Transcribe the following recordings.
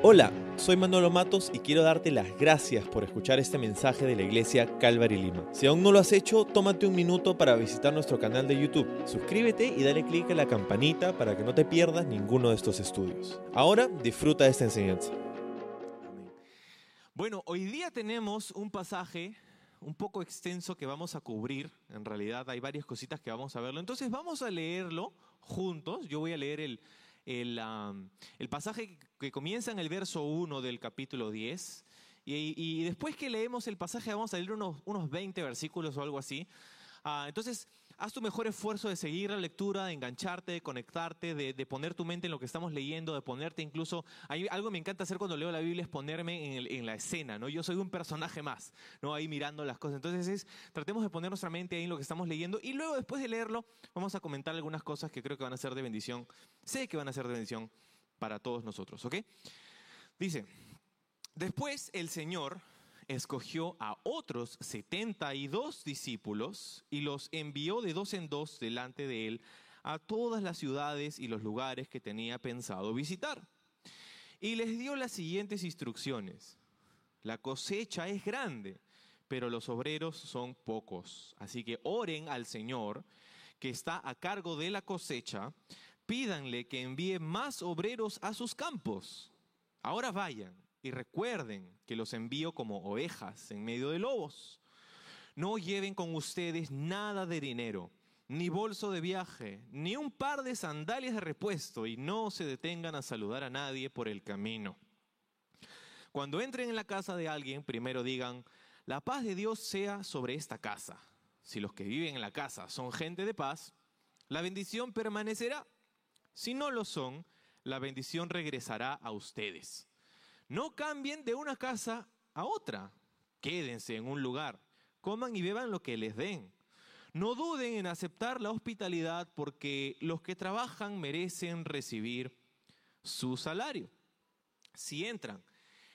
Hola, soy Manolo Matos y quiero darte las gracias por escuchar este mensaje de la iglesia Calvary Lima. Si aún no lo has hecho, tómate un minuto para visitar nuestro canal de YouTube. Suscríbete y dale clic a la campanita para que no te pierdas ninguno de estos estudios. Ahora disfruta de esta enseñanza. Bueno, hoy día tenemos un pasaje un poco extenso que vamos a cubrir. En realidad hay varias cositas que vamos a verlo. Entonces vamos a leerlo juntos. Yo voy a leer el, el, el pasaje que comienza en el verso 1 del capítulo 10. Y, después que leemos el pasaje vamos a leer unos, unos 20 versículos o algo así. Ah, entonces, haz tu mejor esfuerzo de seguir la lectura, de engancharte, de conectarte, de, poner tu mente en lo que estamos leyendo, de ponerte incluso... Algo que me encanta hacer cuando leo la Biblia es ponerme en, en, la escena, ¿no? Yo soy un personaje más, ¿no? Ahí mirando las cosas. Entonces es, tratemos de poner nuestra mente ahí en lo que estamos leyendo y luego después de leerlo vamos a comentar algunas cosas que creo que van a ser de bendición. Sé que van a ser de bendición para todos nosotros, ¿ok? Dice, después el Señor escogió a otros setenta y dos discípulos y los envió de dos en dos delante de él a todas las ciudades y los lugares que tenía pensado visitar. Y les dio las siguientes instrucciones. La cosecha es grande, pero los obreros son pocos. Así que oren al Señor que está a cargo de la cosecha, pídanle que envíe más obreros a sus campos. Ahora vayan y recuerden que los envío como ovejas en medio de lobos. No lleven con ustedes nada de dinero, ni bolso de viaje, ni un par de sandalias de repuesto, y no se detengan a saludar a nadie por el camino. Cuando entren en la casa de alguien, primero digan, la paz de Dios sea sobre esta casa. Si los que viven en la casa son gente de paz, la bendición permanecerá. Si no lo son, la bendición regresará a ustedes. No cambien de una casa a otra. Quédense en un lugar. Coman y beban lo que les den. No duden en aceptar la hospitalidad porque los que trabajan merecen recibir su salario. Si entran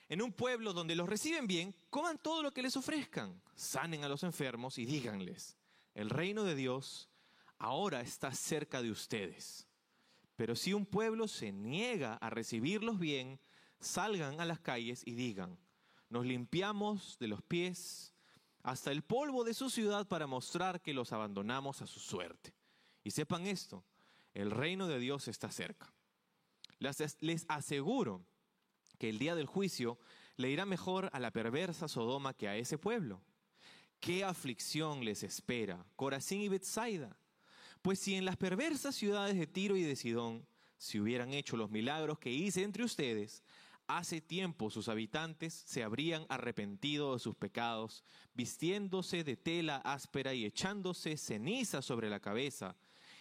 en un pueblo donde los reciben bien, coman todo lo que les ofrezcan. Sanen a los enfermos y díganles, el reino de Dios ahora está cerca de ustedes. Pero si un pueblo se niega a recibirlos bien, salgan a las calles y digan, nos limpiamos de los pies hasta el polvo de su ciudad para mostrar que los abandonamos a su suerte. Y sepan esto, el reino de Dios está cerca. Les, aseguro que el día del juicio le irá mejor a la perversa Sodoma que a ese pueblo. ¿Qué aflicción les espera, Corazín y Bethsaida? Pues si en las perversas ciudades de Tiro y de Sidón se hubieran hecho los milagros que hice entre ustedes, Hace tiempo sus habitantes se habrían arrepentido de sus pecados, vistiéndose de tela áspera y echándose ceniza sobre la cabeza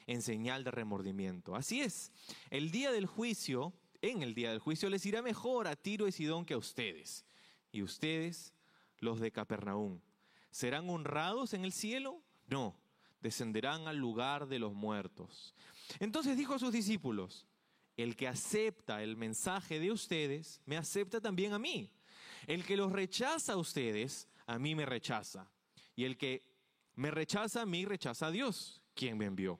en señal de remordimiento. Así es, el día del juicio, en el día del juicio les irá mejor a Tiro y Sidón que a ustedes. Y ustedes, los de Capernaum, ¿serán honrados en el cielo? No, descenderán al lugar de los muertos. Entonces dijo a sus discípulos, el que acepta el mensaje de ustedes, me acepta también a mí. El que los rechaza a ustedes, a mí me rechaza. Y el que me rechaza a mí, rechaza a Dios, quien me envió.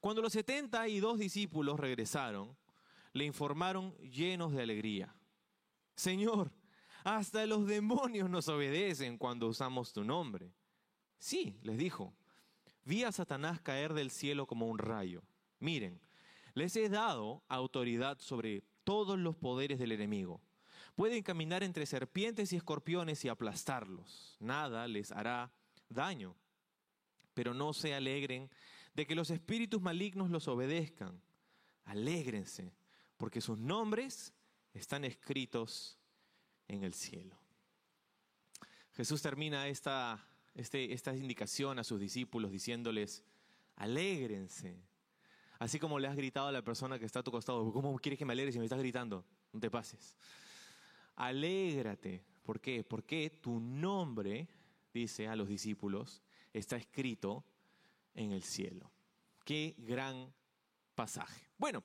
Cuando los setenta y dos discípulos regresaron, le informaron llenos de alegría. Señor, hasta los demonios nos obedecen cuando usamos tu nombre. Sí, les dijo, vi a Satanás caer del cielo como un rayo. Miren, les he dado autoridad sobre todos los poderes del enemigo. Pueden caminar entre serpientes y escorpiones y aplastarlos. Nada les hará daño. Pero no se alegren de que los espíritus malignos los obedezcan. Alégrense, porque sus nombres están escritos en el cielo. Jesús termina esta, este, esta indicación a sus discípulos diciéndoles, alégrense, Así como le has gritado a la persona que está a tu costado, ¿cómo quieres que me alegre si me estás gritando? No te pases. Alégrate. ¿Por qué? Porque tu nombre, dice a los discípulos, está escrito en el cielo. Qué gran pasaje. Bueno,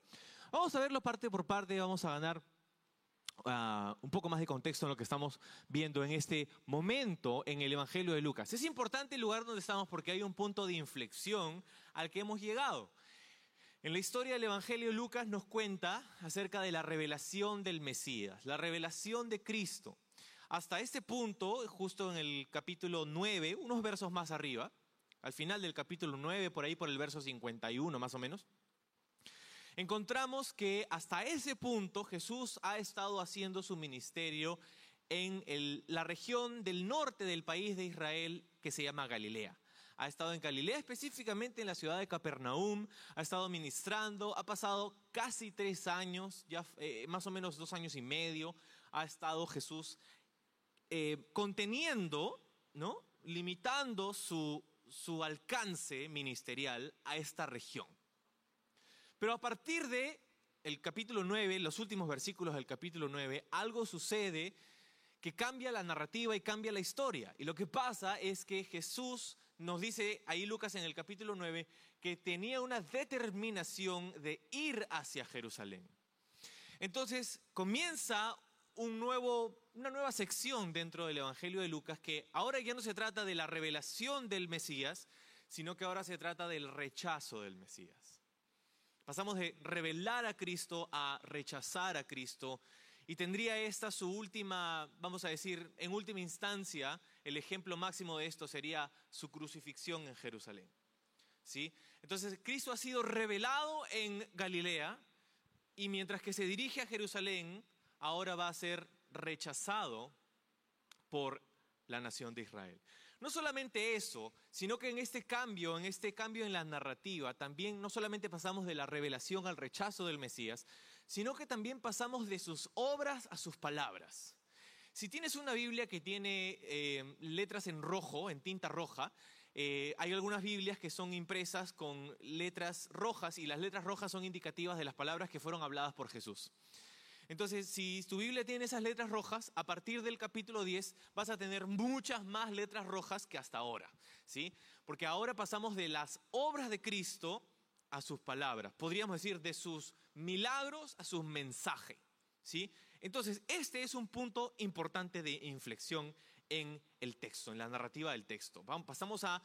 vamos a verlo parte por parte, vamos a ganar Uh, un poco más de contexto en lo que estamos viendo en este momento en el Evangelio de Lucas. Es importante el lugar donde estamos porque hay un punto de inflexión al que hemos llegado. En la historia del Evangelio Lucas nos cuenta acerca de la revelación del Mesías, la revelación de Cristo. Hasta este punto, justo en el capítulo 9, unos versos más arriba, al final del capítulo 9, por ahí por el verso 51 más o menos, encontramos que hasta ese punto Jesús ha estado haciendo su ministerio en la región del norte del país de Israel que se llama Galilea. Ha estado en Galilea, específicamente en la ciudad de Capernaum, ha estado ministrando, ha pasado casi tres años, ya eh, más o menos dos años y medio, ha estado Jesús eh, conteniendo, ¿no? limitando su, su alcance ministerial a esta región. Pero a partir de el capítulo 9, los últimos versículos del capítulo 9, algo sucede que cambia la narrativa y cambia la historia. Y lo que pasa es que Jesús nos dice ahí Lucas en el capítulo 9 que tenía una determinación de ir hacia Jerusalén. Entonces comienza un nuevo, una nueva sección dentro del Evangelio de Lucas que ahora ya no se trata de la revelación del Mesías, sino que ahora se trata del rechazo del Mesías. Pasamos de revelar a Cristo a rechazar a Cristo y tendría esta su última, vamos a decir, en última instancia, el ejemplo máximo de esto sería su crucifixión en Jerusalén. ¿Sí? Entonces, Cristo ha sido revelado en Galilea y mientras que se dirige a Jerusalén, ahora va a ser rechazado por la nación de Israel. No solamente eso, sino que en este cambio, en este cambio en la narrativa, también no solamente pasamos de la revelación al rechazo del Mesías, sino que también pasamos de sus obras a sus palabras. Si tienes una Biblia que tiene eh, letras en rojo, en tinta roja, eh, hay algunas Biblias que son impresas con letras rojas y las letras rojas son indicativas de las palabras que fueron habladas por Jesús. Entonces, si tu Biblia tiene esas letras rojas, a partir del capítulo 10 vas a tener muchas más letras rojas que hasta ahora, ¿sí? Porque ahora pasamos de las obras de Cristo a sus palabras, podríamos decir de sus milagros a sus mensajes. ¿sí? Entonces, este es un punto importante de inflexión en el texto, en la narrativa del texto. Pasamos a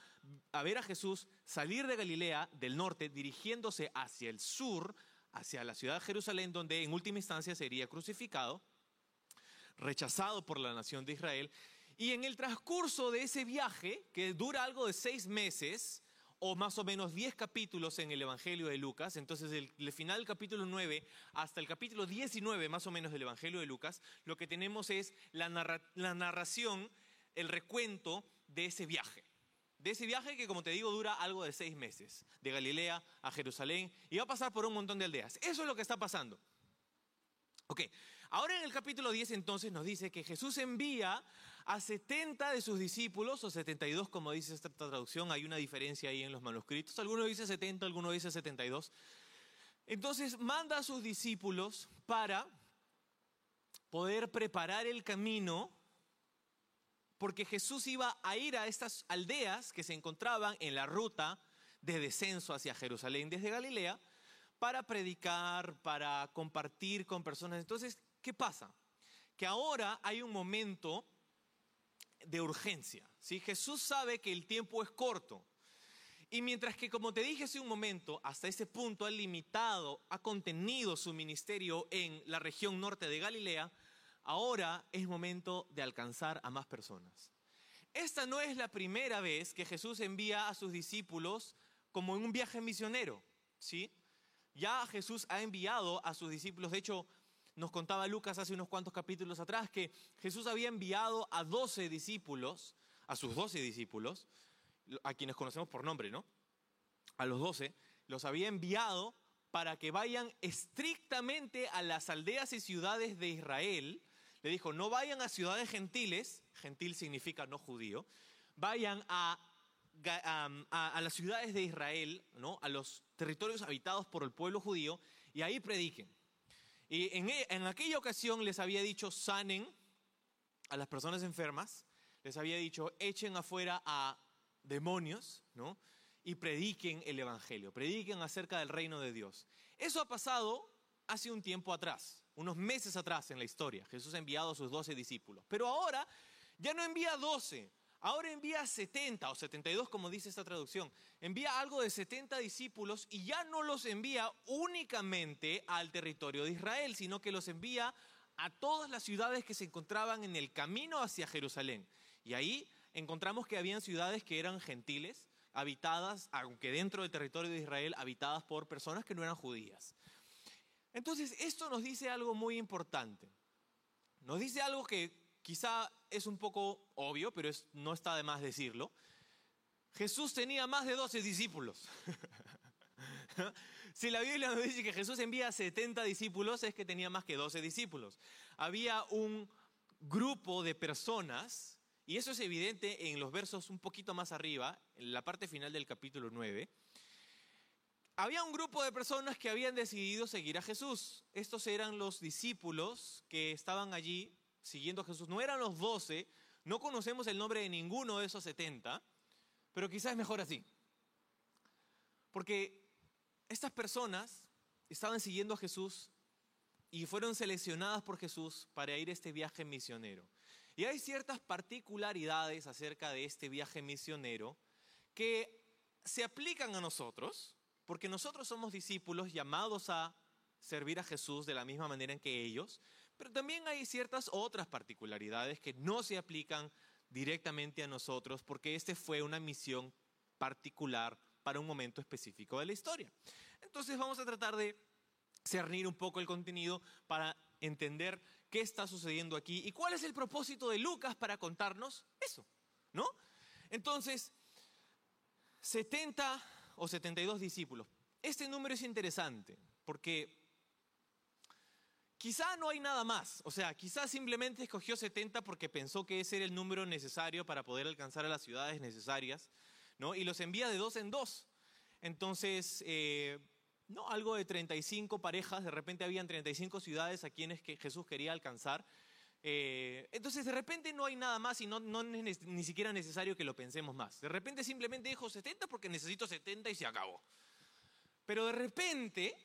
ver a Jesús salir de Galilea, del norte, dirigiéndose hacia el sur, hacia la ciudad de Jerusalén, donde en última instancia sería crucificado, rechazado por la nación de Israel. Y en el transcurso de ese viaje, que dura algo de seis meses, o más o menos 10 capítulos en el Evangelio de Lucas. Entonces, el, final del capítulo 9 hasta el capítulo 19 más o menos del Evangelio de Lucas, lo que tenemos es la, la narración, el recuento de ese viaje. De ese viaje que, como te digo, dura algo de seis meses, de Galilea a Jerusalén, y va a pasar por un montón de aldeas. Eso es lo que está pasando. Ok, ahora en el capítulo 10 entonces nos dice que Jesús envía a 70 de sus discípulos, o 72 como dice esta traducción, hay una diferencia ahí en los manuscritos, algunos dice 70, algunos dice 72. Entonces manda a sus discípulos para poder preparar el camino, porque Jesús iba a ir a estas aldeas que se encontraban en la ruta de descenso hacia Jerusalén desde Galilea, para predicar, para compartir con personas. Entonces, ¿qué pasa? Que ahora hay un momento de urgencia. ¿sí? Jesús sabe que el tiempo es corto. Y mientras que, como te dije hace un momento, hasta ese punto ha limitado, ha contenido su ministerio en la región norte de Galilea, ahora es momento de alcanzar a más personas. Esta no es la primera vez que Jesús envía a sus discípulos como en un viaje misionero, ¿sí? Ya Jesús ha enviado a sus discípulos, de hecho, nos contaba Lucas hace unos cuantos capítulos atrás que Jesús había enviado a 12 discípulos, a sus 12 discípulos, a quienes conocemos por nombre, ¿no? A los 12, los había enviado para que vayan estrictamente a las aldeas y ciudades de Israel. Le dijo, no vayan a ciudades gentiles, gentil significa no judío, vayan a, las ciudades de Israel, ¿no? a los territorios habitados por el pueblo judío, y ahí prediquen. Y e, en, aquella ocasión les había dicho, sanen a las personas enfermas, les había dicho, echen afuera a demonios, ¿no? Y prediquen el Evangelio, prediquen acerca del reino de Dios. Eso ha pasado hace un tiempo atrás, unos meses atrás en la historia. Jesús ha enviado a sus doce discípulos. Pero ahora ya no envía doce, ahora envía 70 o 72 como dice esta traducción, envía algo de 70 discípulos y ya no los envía únicamente al territorio de Israel, sino que los envía a todas las ciudades que se encontraban en el camino hacia Jerusalén. Y ahí encontramos que habían ciudades que eran gentiles, habitadas, aunque dentro del territorio de Israel, habitadas por personas que no eran judías. Entonces, esto nos dice algo muy importante. Nos dice algo que quizá es un poco obvio, pero no está de más decirlo. Jesús tenía más de 12 discípulos. si la Biblia nos dice que Jesús envía 70 discípulos, es que tenía más que 12 discípulos. Había un grupo de personas, y eso es evidente en los versos un poquito más arriba, en la parte final del capítulo 9. Había un grupo de personas que habían decidido seguir a Jesús. Estos eran los discípulos que estaban allí siguiendo a Jesús. No eran los 12, no conocemos el nombre de ninguno de esos 70, pero quizás es mejor así. Porque estas personas estaban siguiendo a Jesús y fueron seleccionadas por Jesús para ir a este viaje misionero. Y hay ciertas particularidades acerca de este viaje misionero que se aplican a nosotros, porque nosotros somos discípulos llamados a servir a Jesús de la misma manera en que ellos, pero también hay ciertas otras particularidades que no se aplican directamente a nosotros, porque este fue una misión particular para un momento específico de la historia. Entonces vamos a tratar de cernir un poco el contenido para entender qué está sucediendo aquí y cuál es el propósito de Lucas para contarnos eso, ¿no? Entonces, 70 o 72 discípulos. Este número es interesante porque quizá no hay nada más, o sea, quizá simplemente escogió 70 porque pensó que ese era el número necesario para poder alcanzar a las ciudades necesarias y los envía de dos en dos. Entonces, eh, no, algo de 35 parejas, de repente habían 35 ciudades a quienes que Jesús quería alcanzar. Eh, entonces, de repente no hay nada más y no, no es ni siquiera necesario que lo pensemos más. De repente simplemente dijo 70 porque necesito 70 y se acabó. Pero de repente,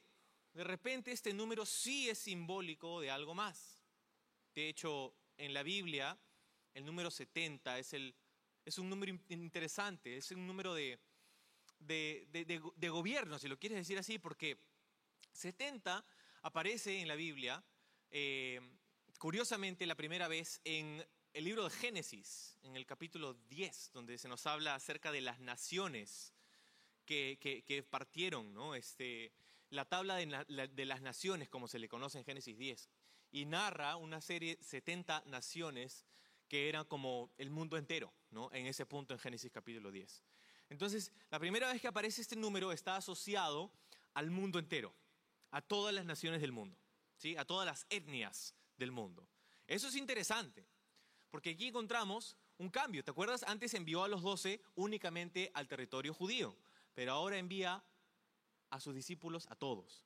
de repente este número sí es simbólico de algo más. De hecho, en la Biblia, el número 70 es un número interesante, es un número de, gobierno, si lo quieres decir así, porque 70 aparece en la Biblia, eh, curiosamente la primera vez en el libro de Génesis, en el capítulo 10, donde se nos habla acerca de las naciones que, partieron, ¿no? este, la tabla de, las naciones, como se le conoce en Génesis 10, y narra una serie, 70 naciones que eran como el mundo entero, ¿no? En ese punto en Génesis capítulo 10. Entonces, la primera vez que aparece este número está asociado al mundo entero, a todas las naciones del mundo, ¿sí? A todas las etnias del mundo. Eso es interesante, porque aquí encontramos un cambio. ¿Te acuerdas? Antes envió a los doce únicamente al territorio judío, pero ahora envía a sus discípulos a todos.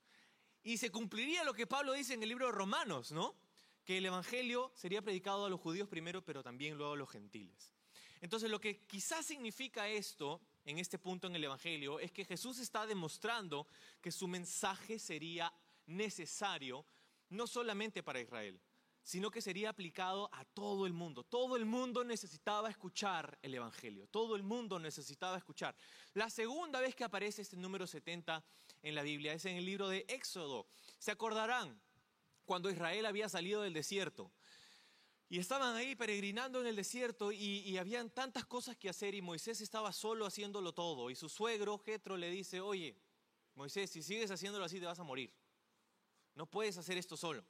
Y se cumpliría lo que Pablo dice en el libro de Romanos, ¿no? que el Evangelio sería predicado a los judíos primero, pero también luego a los gentiles. Entonces, lo que quizás significa esto en este punto en el Evangelio es que Jesús está demostrando que su mensaje sería necesario no solamente para Israel, sino que sería aplicado a todo el mundo. Todo el mundo necesitaba escuchar el Evangelio, todo el mundo necesitaba escuchar. La segunda vez que aparece este número 70 en la Biblia es en el libro de Éxodo. ¿Se acordarán? cuando Israel había salido del desierto. Y estaban ahí peregrinando en el desierto y, habían tantas cosas que hacer y Moisés estaba solo haciéndolo todo. Y su suegro, Jetro, le dice, oye, Moisés, si sigues haciéndolo así te vas a morir. No puedes hacer esto solo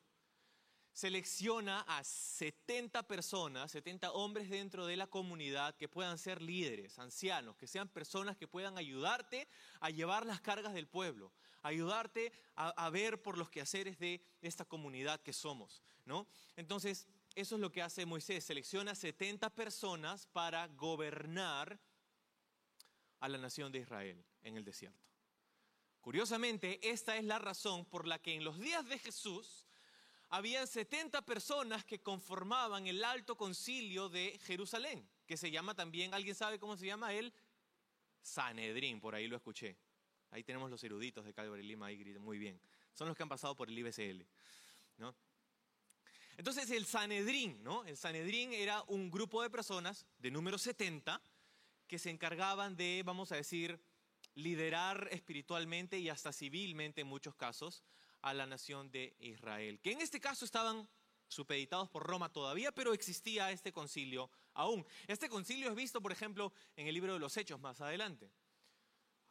selecciona a 70 personas, 70 hombres dentro de la comunidad que puedan ser líderes, ancianos, que sean personas que puedan ayudarte a llevar las cargas del pueblo, ayudarte a, ver por los quehaceres de esta comunidad que somos, ¿no? Entonces, eso es lo que hace Moisés, selecciona 70 personas para gobernar a la nación de Israel en el desierto. Curiosamente, esta es la razón por la que en los días de Jesús, habían 70 personas que conformaban el alto concilio de Jerusalén, que se llama también, ¿alguien sabe cómo se llama? El Sanedrín, por ahí lo escuché. Ahí tenemos los eruditos de Calvary Lima, ahí muy bien. Son los que han pasado por el IBCL. ¿no? Entonces el Sanedrín, ¿no? El Sanedrín era un grupo de personas de número 70 que se encargaban de, vamos a decir, liderar espiritualmente y hasta civilmente en muchos casos a la nación de Israel, que en este caso estaban supeditados por Roma todavía, pero existía este concilio aún. Este concilio es visto, por ejemplo, en el libro de los Hechos más adelante.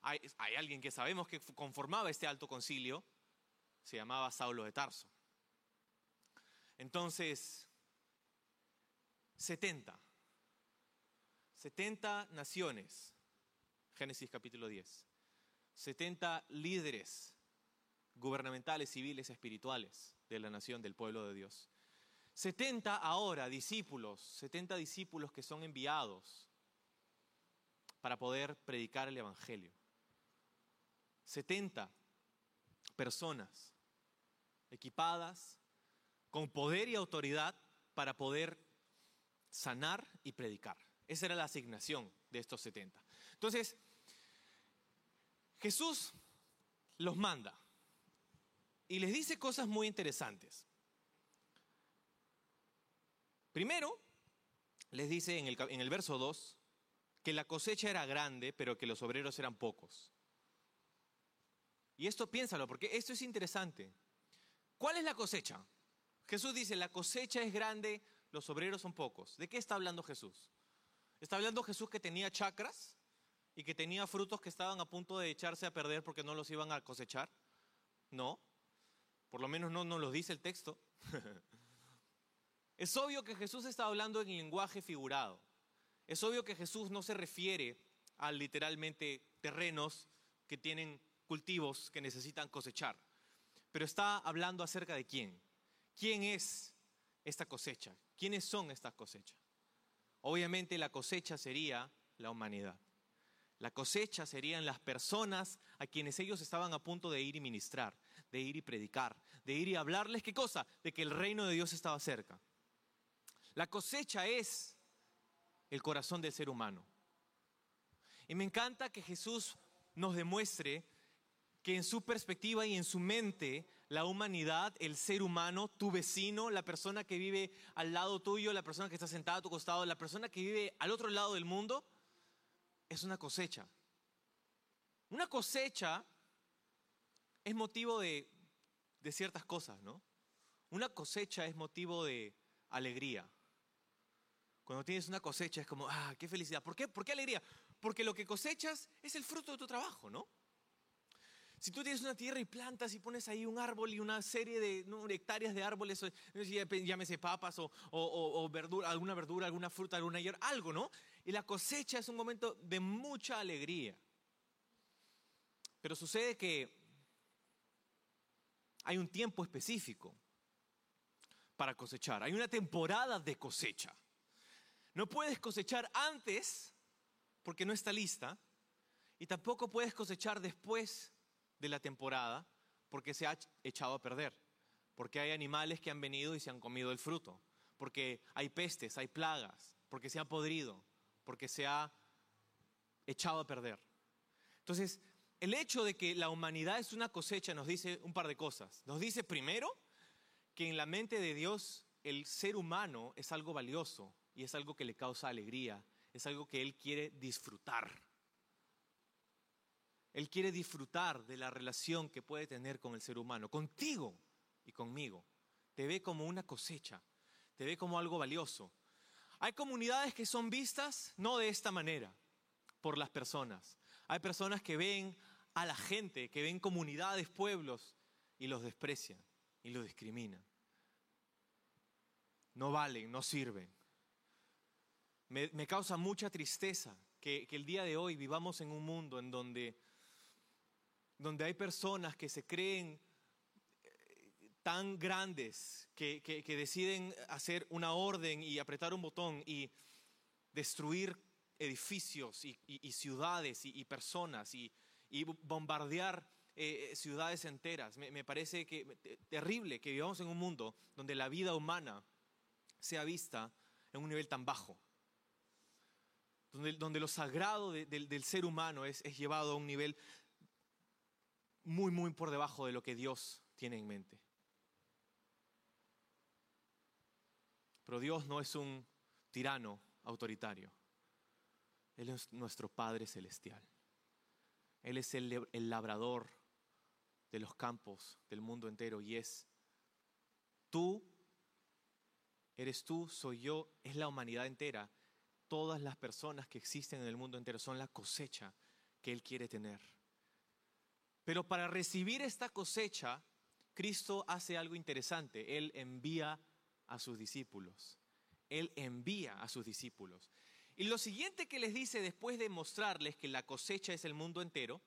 Hay, alguien que sabemos que conformaba este alto concilio, se llamaba Saulo de Tarso. Entonces, 70. 70 naciones, Génesis capítulo 10. 70 líderes gubernamentales, civiles, espirituales de la nación, del pueblo de Dios. 70 ahora discípulos, 70 discípulos que son enviados para poder predicar el Evangelio. 70 personas equipadas con poder y autoridad para poder sanar y predicar. Esa era la asignación de estos 70. Entonces, Jesús los manda y les dice cosas muy interesantes. Primero, les dice en el, en el verso 2 que la cosecha era grande, pero que los obreros eran pocos. Y esto piénsalo, porque esto es interesante. ¿Cuál es la cosecha? Jesús dice, la cosecha es grande, los obreros son pocos. ¿De qué está hablando Jesús? ¿Está hablando Jesús que tenía chacras y que tenía frutos que estaban a punto de echarse a perder porque no los iban a cosechar? No, por lo menos no nos lo dice el texto. Es obvio que Jesús está hablando en lenguaje figurado. Es obvio que Jesús no se refiere a literalmente terrenos que tienen cultivos que necesitan cosechar, pero está hablando acerca de quién. ¿Quién es esta cosecha? ¿Quiénes son estas cosechas? Obviamente la cosecha sería la humanidad. La cosecha serían las personas a quienes ellos estaban a punto de ir y ministrar, de ir y predicar, de ir y hablarles qué cosa, de que el reino de Dios estaba cerca. La cosecha es el corazón del ser humano. Y me encanta que Jesús nos demuestre que en su perspectiva y en su mente, la humanidad, el ser humano, tu vecino, la persona que vive al lado tuyo, la persona que está sentada a tu costado, la persona que vive al otro lado del mundo, es una cosecha. Una cosecha es motivo de, ciertas cosas, ¿no? Una cosecha es motivo de alegría. Cuando tienes una cosecha es como, ah, qué felicidad. ¿Por qué? ¿Por qué alegría? Porque lo que cosechas es el fruto de tu trabajo, ¿no? Si tú tienes una tierra y plantas y pones ahí un árbol y una serie de hectáreas de árboles, llámese papas o, o, verdura, alguna verdura, alguna fruta, alguna hierba, algo, ¿no? Y la cosecha es un momento de mucha alegría. Pero sucede que hay un tiempo específico para cosechar, hay una temporada de cosecha. No puedes cosechar antes porque no está lista y tampoco puedes cosechar después de la temporada porque se ha echado a perder, porque hay animales que han venido y se han comido el fruto, porque hay pestes, hay plagas, porque se ha podrido, porque se ha echado a perder. Entonces, el hecho de que la humanidad es una cosecha nos dice un par de cosas. Nos dice primero que en la mente de Dios el ser humano es algo valioso, y es algo que le causa alegría, es algo que Él quiere disfrutar. Él quiere disfrutar de la relación que puede tener con el ser humano, contigo y conmigo. Te ve como una cosecha, te ve como algo valioso. Hay comunidades que son vistas no de esta manera por las personas. Hay personas que ven a la gente, que ven comunidades, pueblos y los desprecian y los discriminan. No valen, no sirven. Me, causa mucha tristeza que, el día de hoy vivamos en un mundo en donde, donde hay personas que se creen eh, tan grandes que, deciden hacer una orden y apretar un botón y destruir edificios y, ciudades y, personas y, bombardear eh, ciudades enteras. Me, parece que terrible que vivamos en un mundo donde la vida humana sea vista en un nivel tan bajo donde, lo sagrado del ser humano es, es llevado a un nivel muy, muy por debajo de lo que Dios tiene en mente. Pero Dios no es un tirano autoritario. Él es nuestro Padre Celestial. Él es el, el labrador de los campos del mundo entero y es tú, eres tú, soy yo, es la humanidad entera. Todas las personas que existen en el mundo entero son la cosecha que Él quiere tener. Pero para recibir esta cosecha, Cristo hace algo interesante. Él envía a sus discípulos. Él envía a sus discípulos. Y lo siguiente que les dice después de mostrarles que la cosecha es el mundo entero,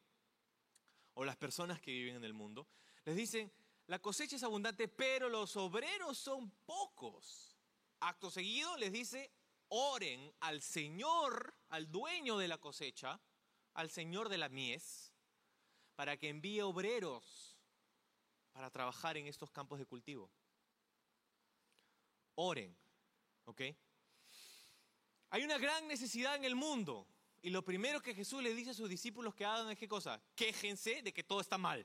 o las personas que viven en el mundo, les dicen, la cosecha es abundante, pero los obreros son pocos. Acto seguido les dice, oren al Señor, al dueño de la cosecha, al Señor de la mies, para que envíe obreros para trabajar en estos campos de cultivo. Oren, ¿ok? Hay una gran necesidad en el mundo. Y lo primero que Jesús le dice a sus discípulos que hagan es qué cosa? Quéjense de que todo está mal.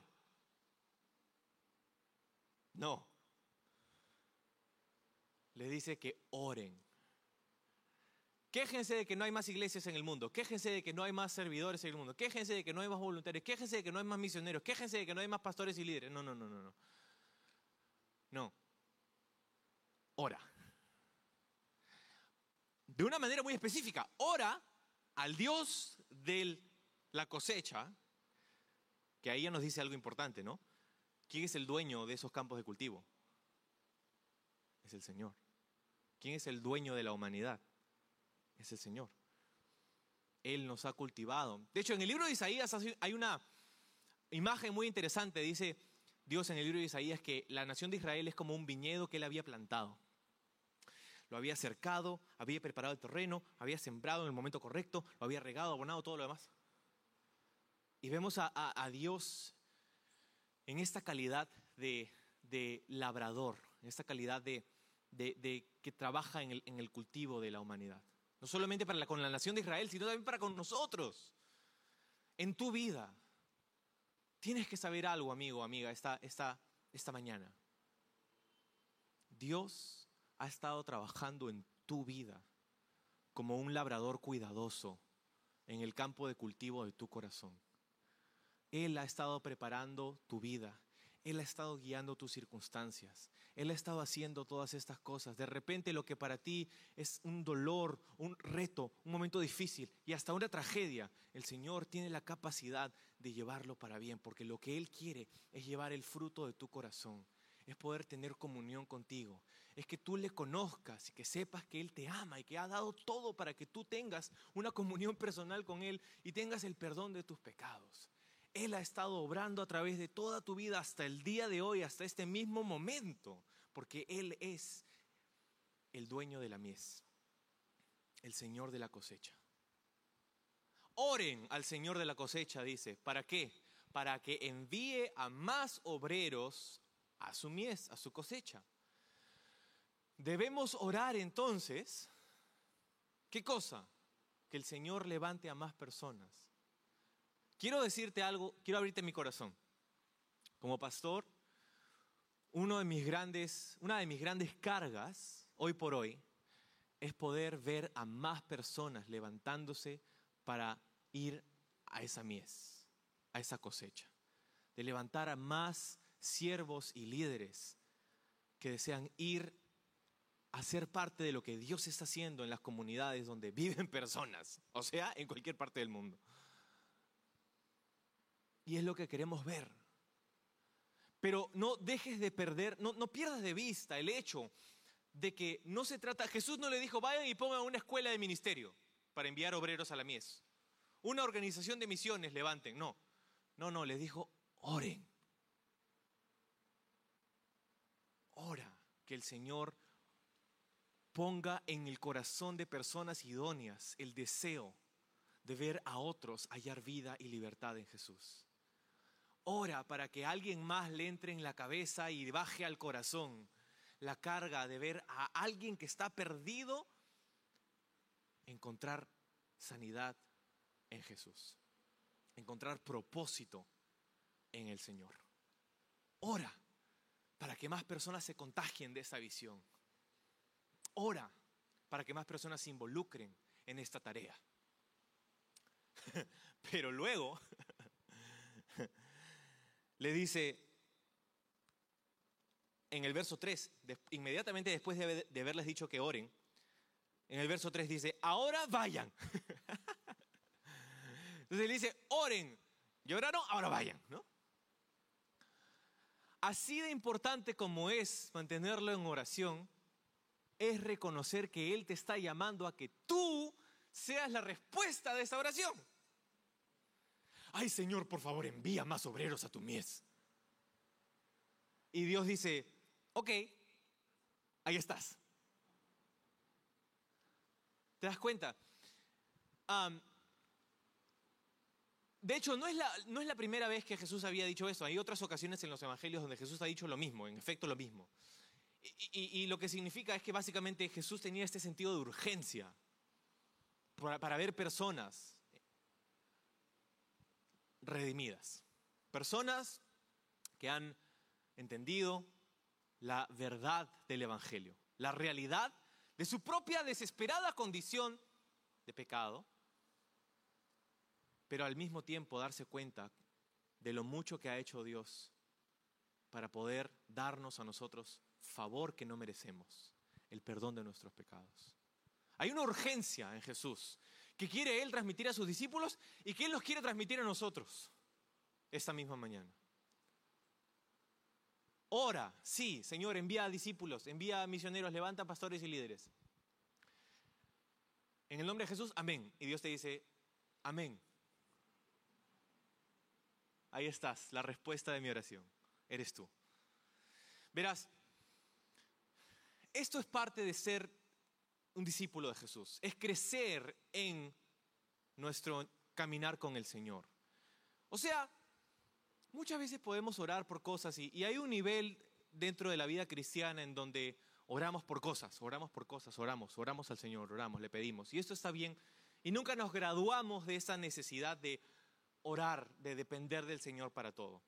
No. Le dice que oren. Quéjense de que no hay más iglesias en el mundo. Quéjense de que no hay más servidores en el mundo. Quéjense de que no hay más voluntarios. Quéjense de que no hay más misioneros. Quéjense de que no hay más pastores y líderes. No, no, no, no, no. No. Ora de una manera muy específica. Ora al Dios de la cosecha, que ahí ya nos dice algo importante, ¿no? ¿Quién es el dueño de esos campos de cultivo? Es el Señor. ¿Quién es el dueño de la humanidad? Es el Señor. Él nos ha cultivado. De hecho, en el libro de Isaías hay una imagen muy interesante. Dice Dios en el libro de Isaías que la nación de Israel es como un viñedo que él había plantado lo había cercado, había preparado el terreno, había sembrado en el momento correcto, lo había regado, abonado, todo lo demás. Y vemos a, Dios en esta calidad de, labrador, en esta calidad de, que trabaja en el, cultivo de la humanidad. No solamente para con la nación de Israel, sino también para con nosotros. En tu vida. Tienes que saber algo, amigo, amiga, esta, esta, esta mañana. Dios ha estado trabajando en tu vida como un labrador cuidadoso en el campo de cultivo de tu corazón. Él ha estado preparando tu vida. Él ha estado guiando tus circunstancias. Él ha estado haciendo todas estas cosas. De repente lo que para ti es un dolor, un reto, un momento difícil y hasta una tragedia, el Señor tiene la capacidad de llevarlo para bien, porque lo que Él quiere es llevar el fruto de tu corazón es poder tener comunión contigo. Es que tú le conozcas y que sepas que Él te ama y que ha dado todo para que tú tengas una comunión personal con Él y tengas el perdón de tus pecados. Él ha estado obrando a través de toda tu vida hasta el día de hoy, hasta este mismo momento, porque Él es el dueño de la mies, el Señor de la cosecha. Oren al Señor de la cosecha, dice. ¿Para qué? Para que envíe a más obreros a su mies, a su cosecha. Debemos orar entonces, ¿qué cosa? Que el Señor levante a más personas. Quiero decirte algo, quiero abrirte mi corazón. Como pastor, uno de mis grandes, una de mis grandes cargas hoy por hoy es poder ver a más personas levantándose para ir a esa mies, a esa cosecha. De levantar a más siervos y líderes que desean ir a ser parte de lo que Dios está haciendo en las comunidades donde viven personas, o sea, en cualquier parte del mundo. Y es lo que queremos ver. Pero no dejes de perder, no, no pierdas de vista el hecho de que no se trata, Jesús no le dijo, vayan y pongan una escuela de ministerio para enviar obreros a la mies. Una organización de misiones levanten, no. No, no, les dijo, oren. Ora que el Señor ponga en el corazón de personas idóneas el deseo de ver a otros hallar vida y libertad en Jesús. Ora para que alguien más le entre en la cabeza y baje al corazón la carga de ver a alguien que está perdido encontrar sanidad en Jesús, encontrar propósito en el Señor. Ora para que más personas se contagien de esa visión. ora para que más personas se involucren en esta tarea. Pero luego le dice en el verso 3, inmediatamente después de, haberles dicho que oren, en el verso 3 dice, ahora vayan. Entonces le dice, oren. ¿Lloraron? Ahora vayan, ¿no? Así de importante como es mantenerlo en oración, es reconocer que Él te está llamando a que tú seas la respuesta de esa oración. Ay Señor, por favor, envía más obreros a tu mies. Y Dios dice, ok, ahí estás. ¿Te das cuenta? De hecho, no es, la, no es la primera vez que Jesús había dicho eso. Hay otras ocasiones en los evangelios donde Jesús ha dicho lo mismo, en efecto lo mismo. Y, lo que significa es que básicamente Jesús tenía este sentido de urgencia para, ver personas redimidas. Personas que han entendido la verdad del Evangelio, la realidad de su propia desesperada condición de pecado, pero al mismo tiempo darse cuenta de lo mucho que ha hecho Dios para poder darnos a nosotros favor que no merecemos, el perdón de nuestros pecados. Hay una urgencia en Jesús que quiere Él transmitir a sus discípulos y que Él nos quiere transmitir a nosotros esta misma mañana. Ora, sí, Señor, envía a discípulos, envía a misioneros, levanta pastores y líderes. En el nombre de Jesús, amén. Y Dios te dice, amén. Ahí estás, la respuesta de mi oración. Eres tú. Verás, esto es parte de ser un discípulo de Jesús, es crecer en nuestro caminar con el Señor. O sea, muchas veces podemos orar por cosas y, hay un nivel dentro de la vida cristiana en donde oramos por cosas, oramos por cosas, oramos, oramos al Señor, oramos, le pedimos. Y esto está bien. Y nunca nos graduamos de esa necesidad de orar, de depender del Señor para todo.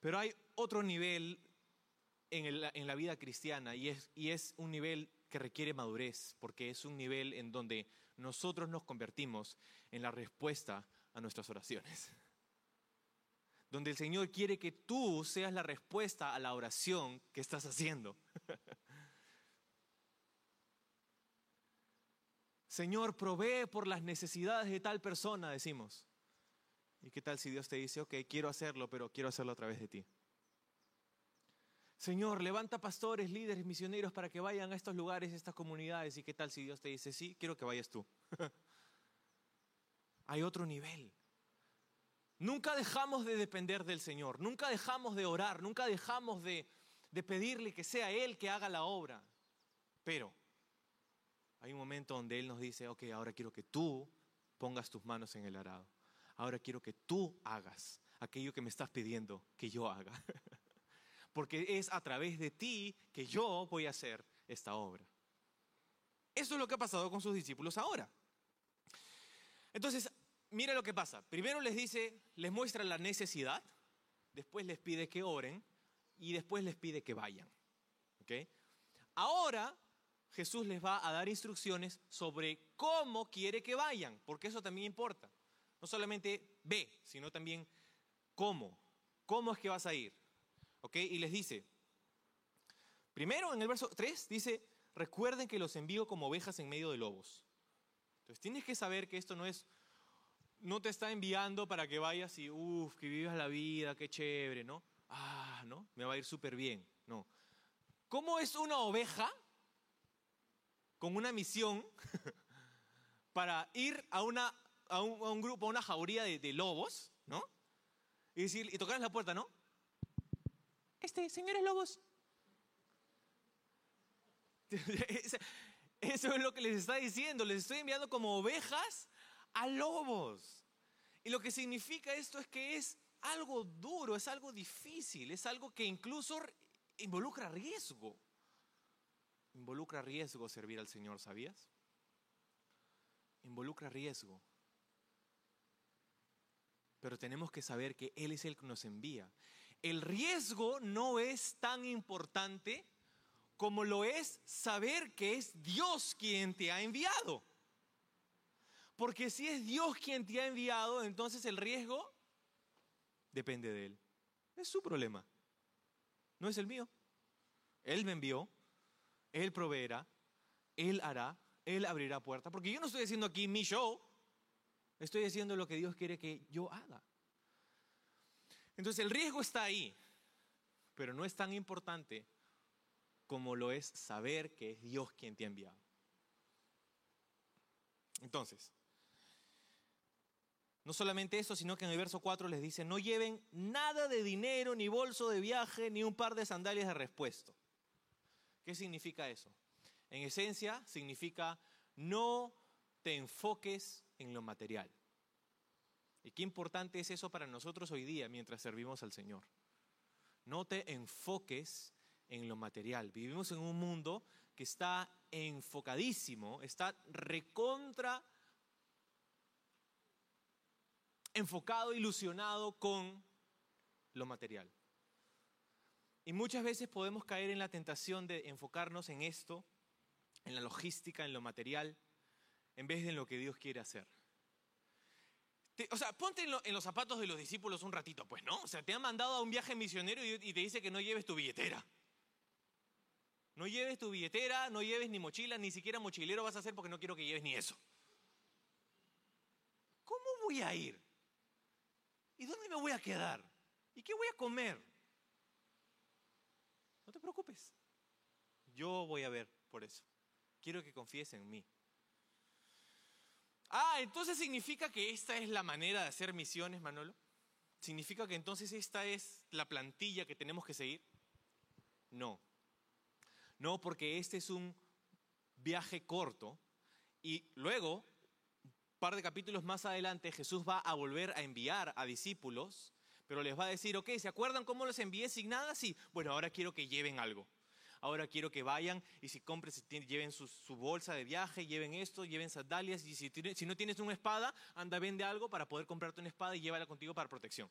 Pero hay otro nivel en, la vida cristiana y es, y es un nivel que requiere madurez, porque es un nivel en donde nosotros nos convertimos en la respuesta a nuestras oraciones. Donde el Señor quiere que tú seas la respuesta a la oración que estás haciendo. Señor, provee por las necesidades de tal persona, decimos. ¿Y qué tal si Dios te dice, ok, quiero hacerlo, pero quiero hacerlo a través de ti? Señor, levanta pastores, líderes, misioneros para que vayan a estos lugares, a estas comunidades. ¿Y qué tal si Dios te dice, sí, quiero que vayas tú? Hay otro nivel. Nunca dejamos de depender del Señor, nunca dejamos de orar, nunca dejamos de, de pedirle que sea Él que haga la obra. Pero hay un momento donde Él nos dice, ok, ahora quiero que tú pongas tus manos en el arado. Ahora quiero que tú hagas aquello que me estás pidiendo que yo haga. porque es a través de ti que yo voy a hacer esta obra. Eso es lo que ha pasado con sus discípulos ahora. Entonces, mira lo que pasa. Primero les dice, les muestra la necesidad, después les pide que oren y después les pide que vayan. Ahora Jesús les va a dar instrucciones sobre cómo quiere que vayan, porque eso también importa. No solamente ve, sino también cómo. ¿Cómo es que vas a ir? Y les dice, primero en el verso 3 dice, recuerden que los envío como ovejas en medio de lobos. Entonces tienes que saber que esto no es, no te está enviando para que vayas y, uff, que vivas la vida, qué chévere, ¿no? Ah, ¿no? Me va a ir súper bien. No. ¿Cómo es una oveja con una misión para ir a, una, a, un, grupo, a una jauría de, de lobos, ¿no? Y decir, y la puerta, ¿no? este, señores lobos. Eso es lo que les está diciendo. Les estoy enviando como ovejas a lobos. Y lo que significa esto es que es algo duro, es algo difícil, es algo que incluso involucra riesgo. Involucra riesgo servir al Señor, ¿sabías? Involucra riesgo. Pero tenemos que saber que Él es el que nos envía el riesgo no es tan importante como lo es saber que es Dios quien te ha enviado. Porque si es Dios quien te ha enviado, entonces el riesgo depende de Él. Es su problema, no es el mío. Él me envió, Él proveerá, Él hará, Él abrirá puertas. Porque yo no estoy haciendo aquí mi show, estoy haciendo lo que Dios quiere que yo haga. Entonces el riesgo está ahí, pero no es tan importante como lo es saber que es Dios quien te ha enviado. Entonces, no solamente eso, sino que en el verso 4 les dice, no lleven nada de dinero, ni bolso de viaje, ni un par de sandalias de respuesto. ¿Qué significa eso? En esencia, significa no te enfoques en lo material. Y qué importante es eso para nosotros hoy día mientras servimos al Señor. No te enfoques en lo material. Vivimos en un mundo que está enfocadísimo, está recontra enfocado, ilusionado con lo material. Y muchas veces podemos caer en la tentación de enfocarnos en esto, en la logística, en lo material, en vez de en lo que Dios quiere hacer. o sea, ponte en, los zapatos de los discípulos un ratito, pues no. O sea, te han mandado a un viaje misionero y, y te dice que no lleves tu billetera. No lleves tu billetera, no lleves ni mochila, ni siquiera mochilero vas a hacer porque no quiero que lleves ni eso. ¿Cómo voy a ir? ¿Y dónde me voy a quedar? ¿Y qué voy a comer? No te preocupes. Yo voy a ver por eso. Quiero que confíes en mí. Ah, entonces significa que esta es la manera de hacer misiones, Manolo. ¿Significa que entonces esta es la plantilla que tenemos que seguir? No. No, porque este es un viaje corto y luego, un par de capítulos más adelante, Jesús va a volver a enviar a discípulos, pero les va a decir, ok, ¿se acuerdan cómo los envié sin nada? Sí, bueno, ahora quiero que lleven algo. Ahora quiero que vayan y si compren, lleven su, bolsa de viaje, lleven esto, lleven sandalias y si, si no tienes una espada, anda, vende algo para poder comprarte una espada y llévala contigo para protección.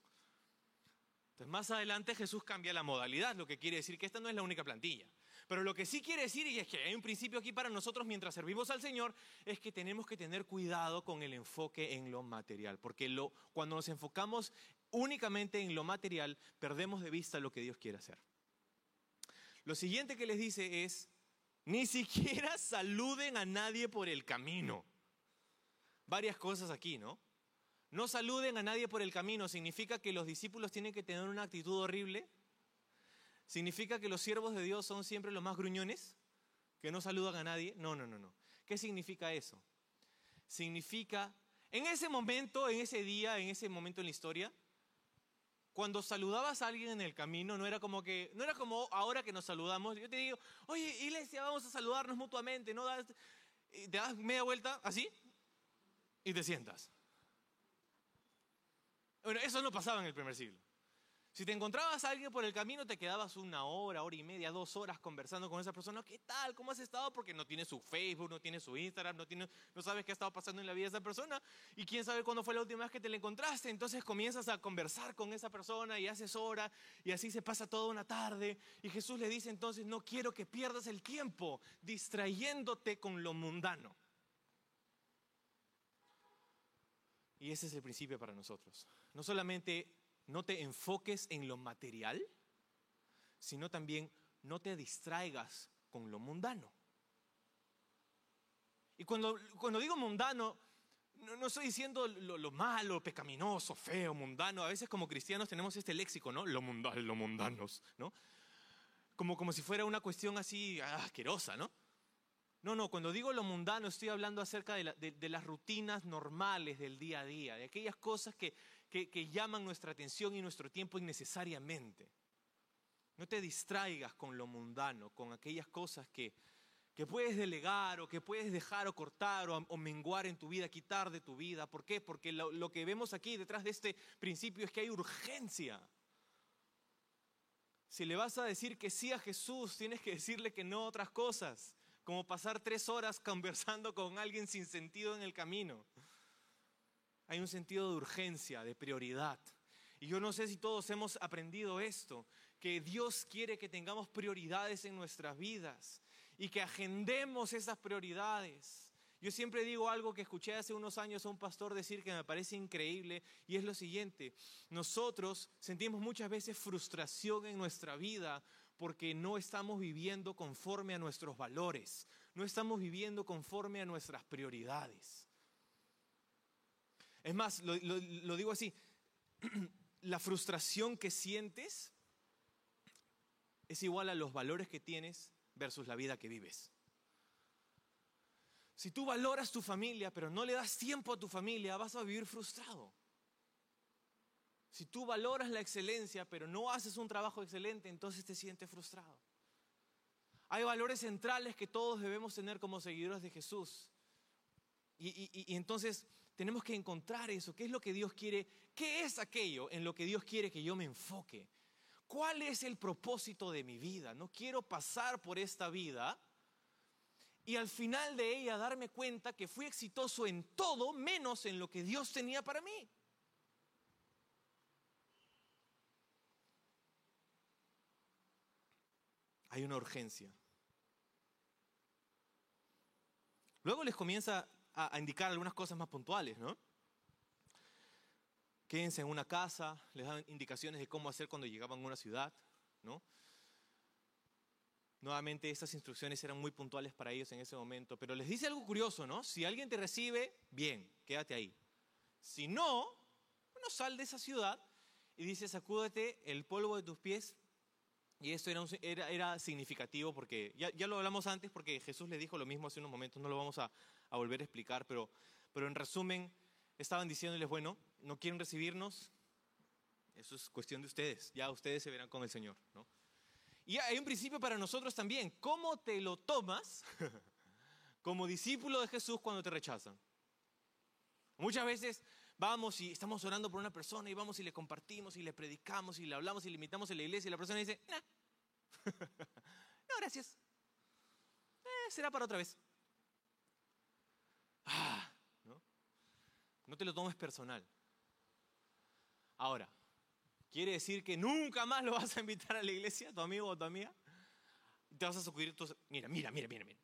Entonces, más adelante Jesús cambia la modalidad, lo que quiere decir que esta no es la única plantilla. Pero lo que sí quiere decir, y es que hay un principio aquí para nosotros mientras servimos al Señor, es que tenemos que tener cuidado con el enfoque en lo material, porque cuando nos enfocamos únicamente en lo material, perdemos de vista lo que Dios quiere hacer. Lo siguiente que les dice es, ni siquiera saluden a nadie por el camino. Varias cosas aquí, ¿no? No saluden a nadie por el camino significa que los discípulos tienen que tener una actitud horrible ¿Significa que los siervos de Dios son siempre los más gruñones? ¿Que no saludan a nadie? No, no, no, no. ¿Qué significa eso? Significa, en ese momento, en ese día, en ese momento en la historia, cuando saludabas a alguien en el camino, no era como que, no era como ahora que nos saludamos. Yo te digo, oye, iglesia, vamos a saludarnos mutuamente, ¿no? te das media vuelta, así, y te sientas. Bueno, eso no pasaba en el primer siglo. Si te encontrabas a alguien por el camino, te quedabas una hora, hora y media, dos horas conversando con esa persona. ¿Qué tal? ¿Cómo has estado? Porque no tiene su Facebook, no tiene su Instagram, no, tiene, no sabes qué ha estado pasando en la vida de esa persona. Y quién sabe cuándo fue la última vez que te la encontraste. Entonces comienzas a conversar con esa persona y haces hora y así se pasa toda una tarde. Y Jesús le dice entonces, no quiero que pierdas el tiempo distrayéndote con lo mundano. Y ese es el principio para nosotros. No solamente no te enfoques en lo material, sino también no te distraigas con lo mundano. Y cuando, cuando digo mundano, no, estoy diciendo lo, malo, pecaminoso, feo, mundano. A veces como cristianos tenemos este léxico, ¿no? Lo mundano, lo mundanos, ¿no? Como, como si fuera una cuestión así asquerosa, ¿no? No, no, cuando digo lo mundano estoy hablando acerca de, las rutinas normales del día a día, de aquellas cosas que, que, llaman nuestra atención y nuestro tiempo innecesariamente. No te distraigas con lo mundano, con aquellas cosas que, que puedes delegar o que puedes dejar o cortar o, menguar en tu vida, quitar de tu vida. ¿Por qué? Porque lo, lo que vemos aquí detrás de este principio es que hay urgencia. Si le vas a decir que sí a Jesús, tienes que decirle que no a otras cosas como pasar tres horas conversando con alguien sin sentido en el camino. Hay un sentido de urgencia, de prioridad. Y yo no sé si todos hemos aprendido esto, que Dios quiere que tengamos prioridades en nuestras vidas y que agendemos esas prioridades. Yo siempre digo algo que escuché hace unos años a un pastor decir que me parece increíble y es lo siguiente, nosotros sentimos muchas veces frustración en nuestra vida porque no estamos viviendo conforme a nuestros valores, no estamos viviendo conforme a nuestras prioridades. Es más, lo, digo así, la frustración que sientes es igual a los valores que tienes versus la vida que vives. Si tú valoras tu familia, pero no le das tiempo a tu familia, vas a vivir frustrado. Si tú valoras la excelencia, pero no haces un trabajo excelente, entonces te sientes frustrado. Hay valores centrales que todos debemos tener como seguidores de Jesús. Y, entonces tenemos que encontrar eso. ¿Qué es lo que Dios quiere? ¿Qué es aquello en lo que Dios quiere que yo me enfoque? ¿Cuál es el propósito de mi vida? No quiero pasar por esta vida y al final de ella darme cuenta que fui exitoso en todo menos en lo que Dios tenía para mí. Hay una urgencia. Luego les comienza a, indicar algunas cosas más puntuales, ¿no? Quédense en una casa, les dan indicaciones de cómo hacer cuando llegaban a una ciudad, ¿no? Nuevamente, estas instrucciones eran muy puntuales para ellos en ese momento, pero les dice algo curioso, ¿no? Si alguien te recibe, bien, quédate ahí. Si no, bueno, sal de esa ciudad y dice, sacúdete el polvo de tus pies. Y esto era, era, significativo porque, ya, ya, lo hablamos antes porque Jesús le dijo lo mismo hace unos momentos, no lo vamos a, a volver a explicar, pero, pero en resumen, estaban diciéndoles, bueno, no quieren recibirnos, eso es cuestión de ustedes, ya ustedes se verán con el Señor, ¿no? Y hay un principio para nosotros también. ¿Cómo te lo tomas como discípulo de Jesús cuando te rechazan? Muchas veces vamos y estamos orando por una persona y vamos y le compartimos y le predicamos y le hablamos y le invitamos a la iglesia y la persona dice, no, gracias. Eh, será para otra vez. Ah, ¿no? no te lo tomes personal. Ahora, ¿Quiere decir que nunca más lo vas a invitar a la iglesia, tu amigo o tu amiga? Te vas a sucurir tus... Mira, mira, mira, mira, mira.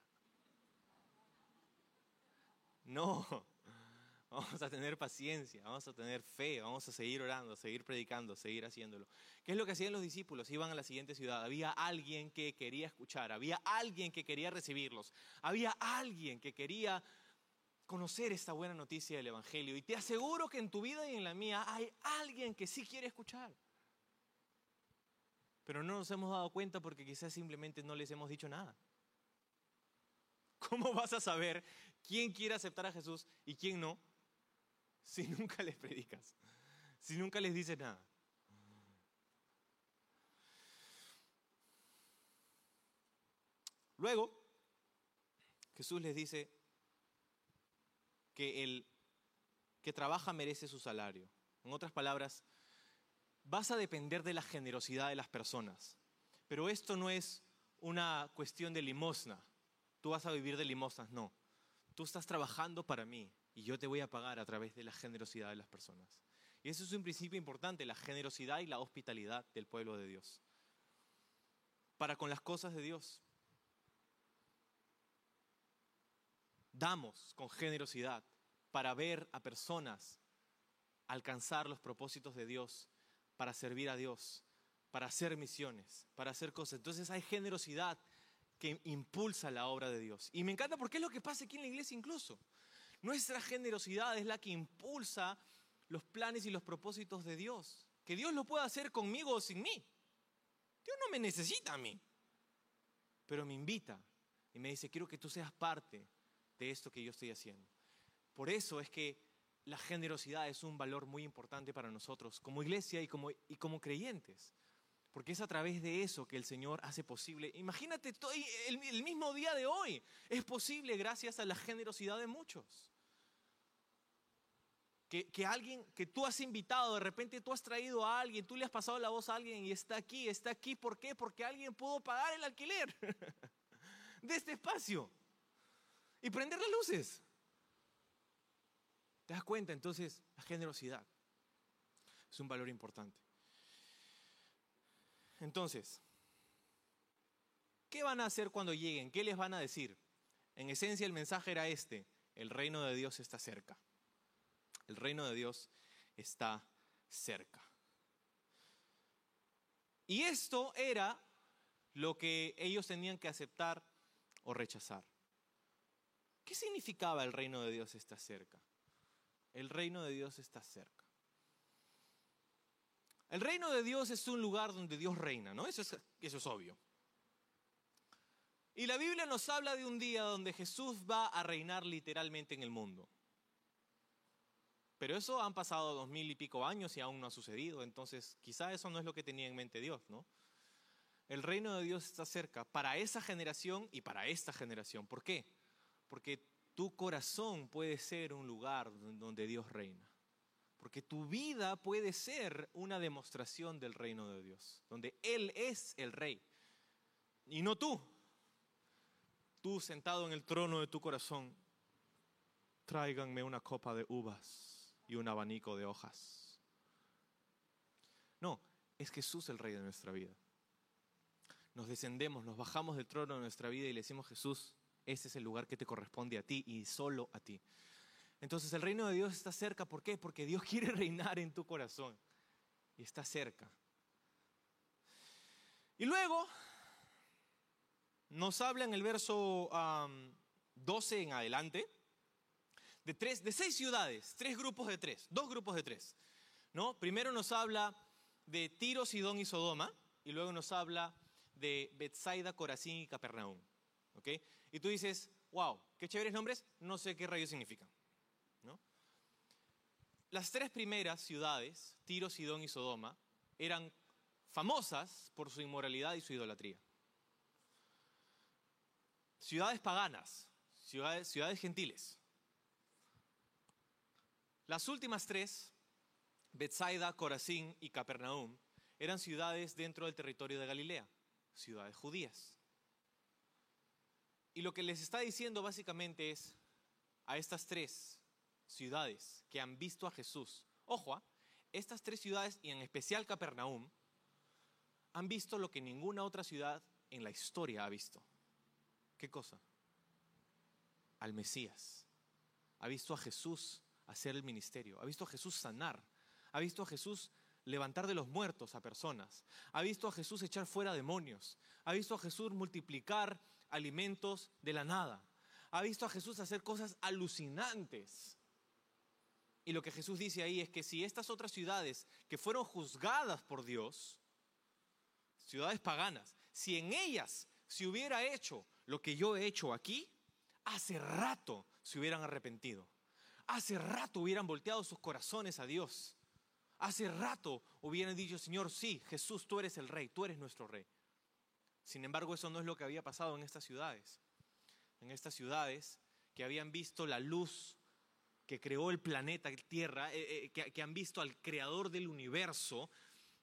No, vamos a tener paciencia, vamos a tener fe, vamos a seguir orando, seguir predicando, seguir haciéndolo. ¿Qué es lo que hacían los discípulos? Iban a la siguiente ciudad, había alguien que quería escuchar, había alguien que quería recibirlos, había alguien que quería conocer esta buena noticia del Evangelio. Y te aseguro que en tu vida y en la mía hay alguien que sí quiere escuchar. Pero no nos hemos dado cuenta porque quizás simplemente no les hemos dicho nada. ¿Cómo vas a saber quién quiere aceptar a Jesús y quién no si nunca les predicas? Si nunca les dices nada. Luego, Jesús les dice, que el que trabaja merece su salario. En otras palabras, vas a depender de la generosidad de las personas. Pero esto no es una cuestión de limosna. Tú vas a vivir de limosnas, no. Tú estás trabajando para mí y yo te voy a pagar a través de la generosidad de las personas. Y eso es un principio importante, la generosidad y la hospitalidad del pueblo de Dios. Para con las cosas de Dios. Damos con generosidad para ver a personas alcanzar los propósitos de Dios, para servir a Dios, para hacer misiones, para hacer cosas. Entonces hay generosidad que impulsa la obra de Dios. Y me encanta porque es lo que pasa aquí en la iglesia incluso. Nuestra generosidad es la que impulsa los planes y los propósitos de Dios. Que Dios lo pueda hacer conmigo o sin mí. Dios no me necesita a mí, pero me invita y me dice, quiero que tú seas parte de esto que yo estoy haciendo. Por eso es que la generosidad es un valor muy importante para nosotros como iglesia y como, y como creyentes. Porque es a través de eso que el Señor hace posible. Imagínate, el, mismo día de hoy es posible gracias a la generosidad de muchos. Que, que, alguien que tú has invitado, de repente tú has traído a alguien, tú le has pasado la voz a alguien y está aquí, está aquí. ¿Por qué? Porque alguien pudo pagar el alquiler de este espacio y prender las luces. ¿Te das cuenta? Entonces, la generosidad es un valor importante. Entonces, ¿qué van a hacer cuando lleguen? ¿Qué les van a decir? En esencia el mensaje era este, el reino de Dios está cerca. El reino de Dios está cerca. Y esto era lo que ellos tenían que aceptar o rechazar. ¿Qué significaba el reino de Dios está cerca? El reino de Dios está cerca. El reino de Dios es un lugar donde Dios reina, ¿no? Eso es, eso es obvio. Y la Biblia nos habla de un día donde Jesús va a reinar literalmente en el mundo. Pero eso han pasado dos mil y pico años y aún no ha sucedido, entonces quizá eso no es lo que tenía en mente Dios, ¿no? El reino de Dios está cerca para esa generación y para esta generación. ¿Por qué? Porque tu corazón puede ser un lugar donde Dios reina. Porque tu vida puede ser una demostración del reino de Dios, donde Él es el rey. Y no tú. Tú sentado en el trono de tu corazón, tráiganme una copa de uvas y un abanico de hojas. No, es Jesús el rey de nuestra vida. Nos descendemos, nos bajamos del trono de nuestra vida y le decimos, Jesús, ese es el lugar que te corresponde a ti y solo a ti. Entonces el reino de Dios está cerca. ¿Por qué? Porque Dios quiere reinar en tu corazón. Y está cerca. Y luego nos habla en el verso 12 en adelante de, tres, de seis ciudades, tres grupos de tres, dos grupos de tres. ¿no? Primero nos habla de Tiro, Sidón y Sodoma, y luego nos habla de Bethsaida, Corazín y Capernaum. Y tú dices, wow, qué chéveres nombres, no sé qué rayos significan. Las tres primeras ciudades, Tiro, Sidón y Sodoma, eran famosas por su inmoralidad y su idolatría. Ciudades paganas, ciudades, ciudades gentiles. Las últimas tres, Bethsaida, Corazín y Capernaum, eran ciudades dentro del territorio de Galilea, ciudades judías. Y lo que les está diciendo básicamente es a estas tres ciudades que han visto a Jesús, ojo, ¿ah? estas tres ciudades y en especial Capernaum, han visto lo que ninguna otra ciudad en la historia ha visto. ¿Qué cosa? Al Mesías. Ha visto a Jesús hacer el ministerio. Ha visto a Jesús sanar. Ha visto a Jesús levantar de los muertos a personas. Ha visto a Jesús echar fuera demonios. Ha visto a Jesús multiplicar alimentos de la nada. Ha visto a Jesús hacer cosas alucinantes. Y lo que Jesús dice ahí es que si estas otras ciudades que fueron juzgadas por Dios, ciudades paganas, si en ellas se hubiera hecho lo que yo he hecho aquí, hace rato se hubieran arrepentido. Hace rato hubieran volteado sus corazones a Dios. Hace rato hubieran dicho, Señor, sí, Jesús, tú eres el rey, tú eres nuestro rey. Sin embargo, eso no es lo que había pasado en estas ciudades. En estas ciudades que habían visto la luz que creó el planeta Tierra, eh, eh, que, han visto al creador del universo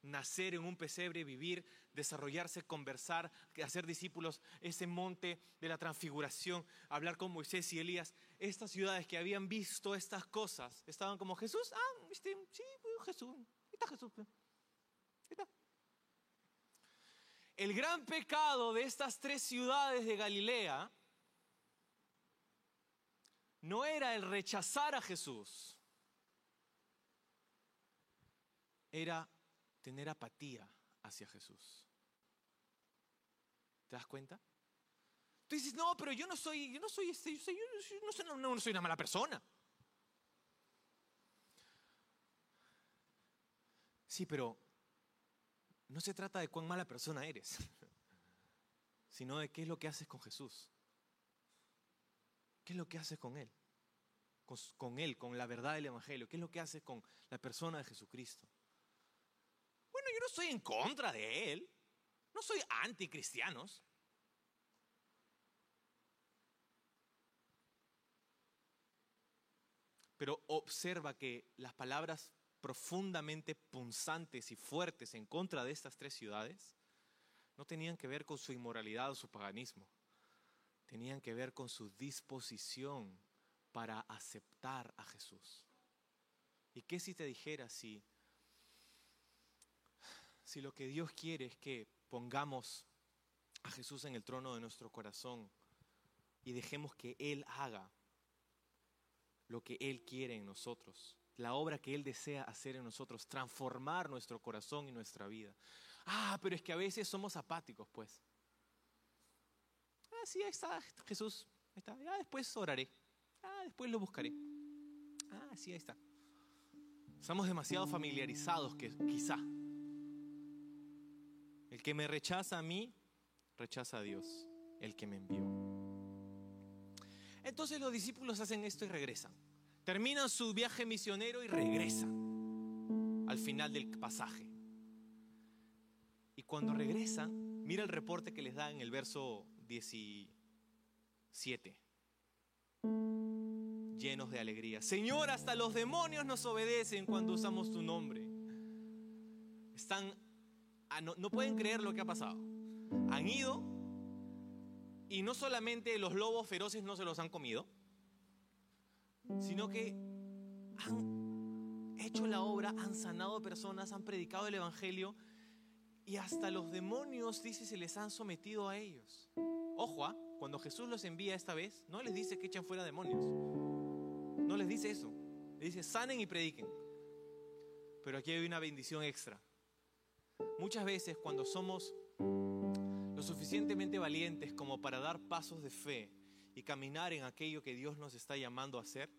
nacer en un pesebre, vivir, desarrollarse, conversar, hacer discípulos, ese monte de la transfiguración, hablar con Moisés y Elías. Estas ciudades que habían visto estas cosas estaban como Jesús, ah, este, sí, Jesús, está Jesús. Pues, está. El gran pecado de estas tres ciudades de Galilea no era el rechazar a Jesús, era tener apatía hacia Jesús. ¿Te das cuenta? Tú dices, no, pero yo no soy, yo no soy este, yo, no, soy, no soy una mala persona. Sí, pero no se trata de cuán mala persona eres, sino de qué es lo que haces con Jesús. ¿Qué es lo que haces con Él? Con, Él, con la verdad del Evangelio. ¿Qué es lo que haces con la persona de Jesucristo? Bueno, yo no estoy en contra de Él. No soy anticristianos. Pero observa que las palabras profundamente punzantes y fuertes en contra de estas tres ciudades no tenían que ver con su inmoralidad o su paganismo tenían que ver con su disposición para aceptar a Jesús. ¿Y qué si te dijera si si lo que Dios quiere es que pongamos a Jesús en el trono de nuestro corazón y dejemos que Él haga lo que Él quiere en nosotros, la obra que Él desea hacer en nosotros, transformar nuestro corazón y nuestra vida. Ah, pero es que a veces somos apáticos, pues. Ah, sí, ahí está Jesús, ahí está. Ya después oraré. Ah, después lo buscaré. Ah, sí, ahí está. Estamos demasiado familiarizados que quizá. El que me rechaza a mí, rechaza a Dios, el que me envió. Entonces los discípulos hacen esto y regresan. Terminan su viaje misionero y regresan al final del pasaje. Y cuando regresan, mira el reporte que les da en el verso 17. Llenos de alegría. Señor, hasta los demonios nos obedecen cuando usamos tu nombre. Están, no, no pueden creer lo que ha pasado. Han ido y no solamente los lobos feroces no se los han comido, sino que han hecho la obra, han sanado personas, han predicado el Evangelio y hasta los demonios, dice, se les han sometido a ellos. Ojo, ¿ah? cuando Jesús los envía esta vez, no les dice que echan fuera demonios. No les dice eso. Les dice, sanen y prediquen. Pero aquí hay una bendición extra. Muchas veces cuando somos lo suficientemente valientes como para dar pasos de fe y caminar en aquello que Dios nos está llamando a hacer,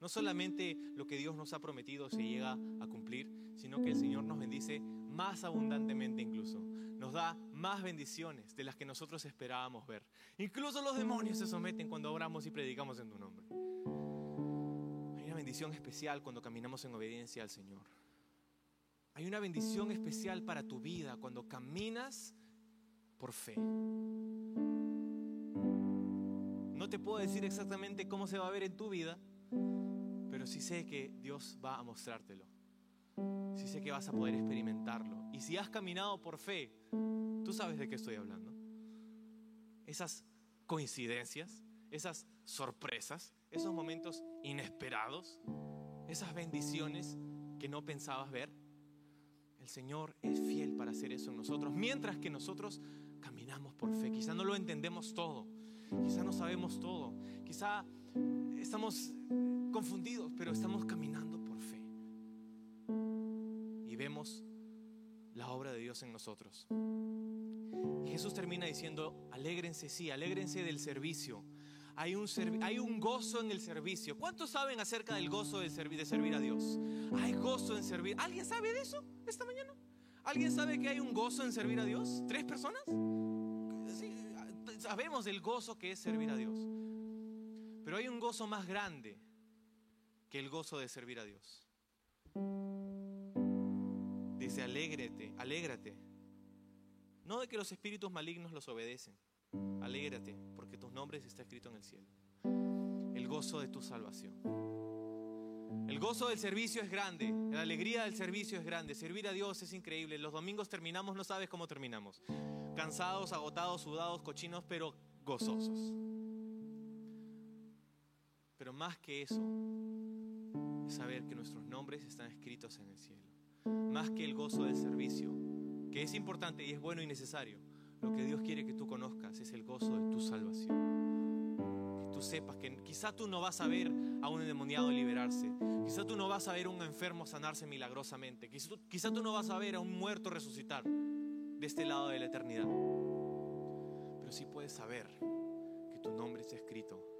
no solamente lo que Dios nos ha prometido se llega a cumplir, sino que el Señor nos bendice más abundantemente incluso. Nos da más bendiciones de las que nosotros esperábamos ver. Incluso los demonios se someten cuando oramos y predicamos en tu nombre. Hay una bendición especial cuando caminamos en obediencia al Señor. Hay una bendición especial para tu vida cuando caminas por fe. No te puedo decir exactamente cómo se va a ver en tu vida, pero sí sé que Dios va a mostrártelo. Sí sé que vas a poder experimentarlo. Y si has caminado por fe, tú sabes de qué estoy hablando. Esas coincidencias, esas sorpresas, esos momentos inesperados, esas bendiciones que no pensabas ver. El Señor es fiel para hacer eso en nosotros, mientras que nosotros caminamos por fe. Quizá no lo entendemos todo, quizá no sabemos todo, quizá estamos confundidos, pero estamos caminando por fe. Y vemos la obra de Dios en nosotros. Y Jesús termina diciendo, alégrense, sí, alégrense del servicio. Hay un, hay un gozo en el servicio. ¿Cuántos saben acerca del gozo de, de servir a Dios? Hay gozo en servir. ¿Alguien sabe de eso esta mañana? ¿Alguien sabe que hay un gozo en servir a Dios? ¿Tres personas? Sabemos del gozo que es servir a Dios. Pero hay un gozo más grande que el gozo de servir a Dios. Dice, alégrate, alégrate. No de que los espíritus malignos los obedecen. Alégrate, porque tus nombres está escrito en el cielo. El gozo de tu salvación. El gozo del servicio es grande, la alegría del servicio es grande, servir a Dios es increíble. Los domingos terminamos, no sabes cómo terminamos. Cansados, agotados, sudados, cochinos, pero gozosos. Pero más que eso, es saber que nuestros nombres están escritos en el cielo. Más que el gozo del servicio, que es importante y es bueno y necesario, lo que Dios quiere que tú conozcas es el gozo de tu salvación tú sepas que quizá tú no vas a ver a un endemoniado liberarse, quizá tú no vas a ver a un enfermo sanarse milagrosamente, quizá tú, quizá tú no vas a ver a un muerto resucitar de este lado de la eternidad, pero sí puedes saber que tu nombre está escrito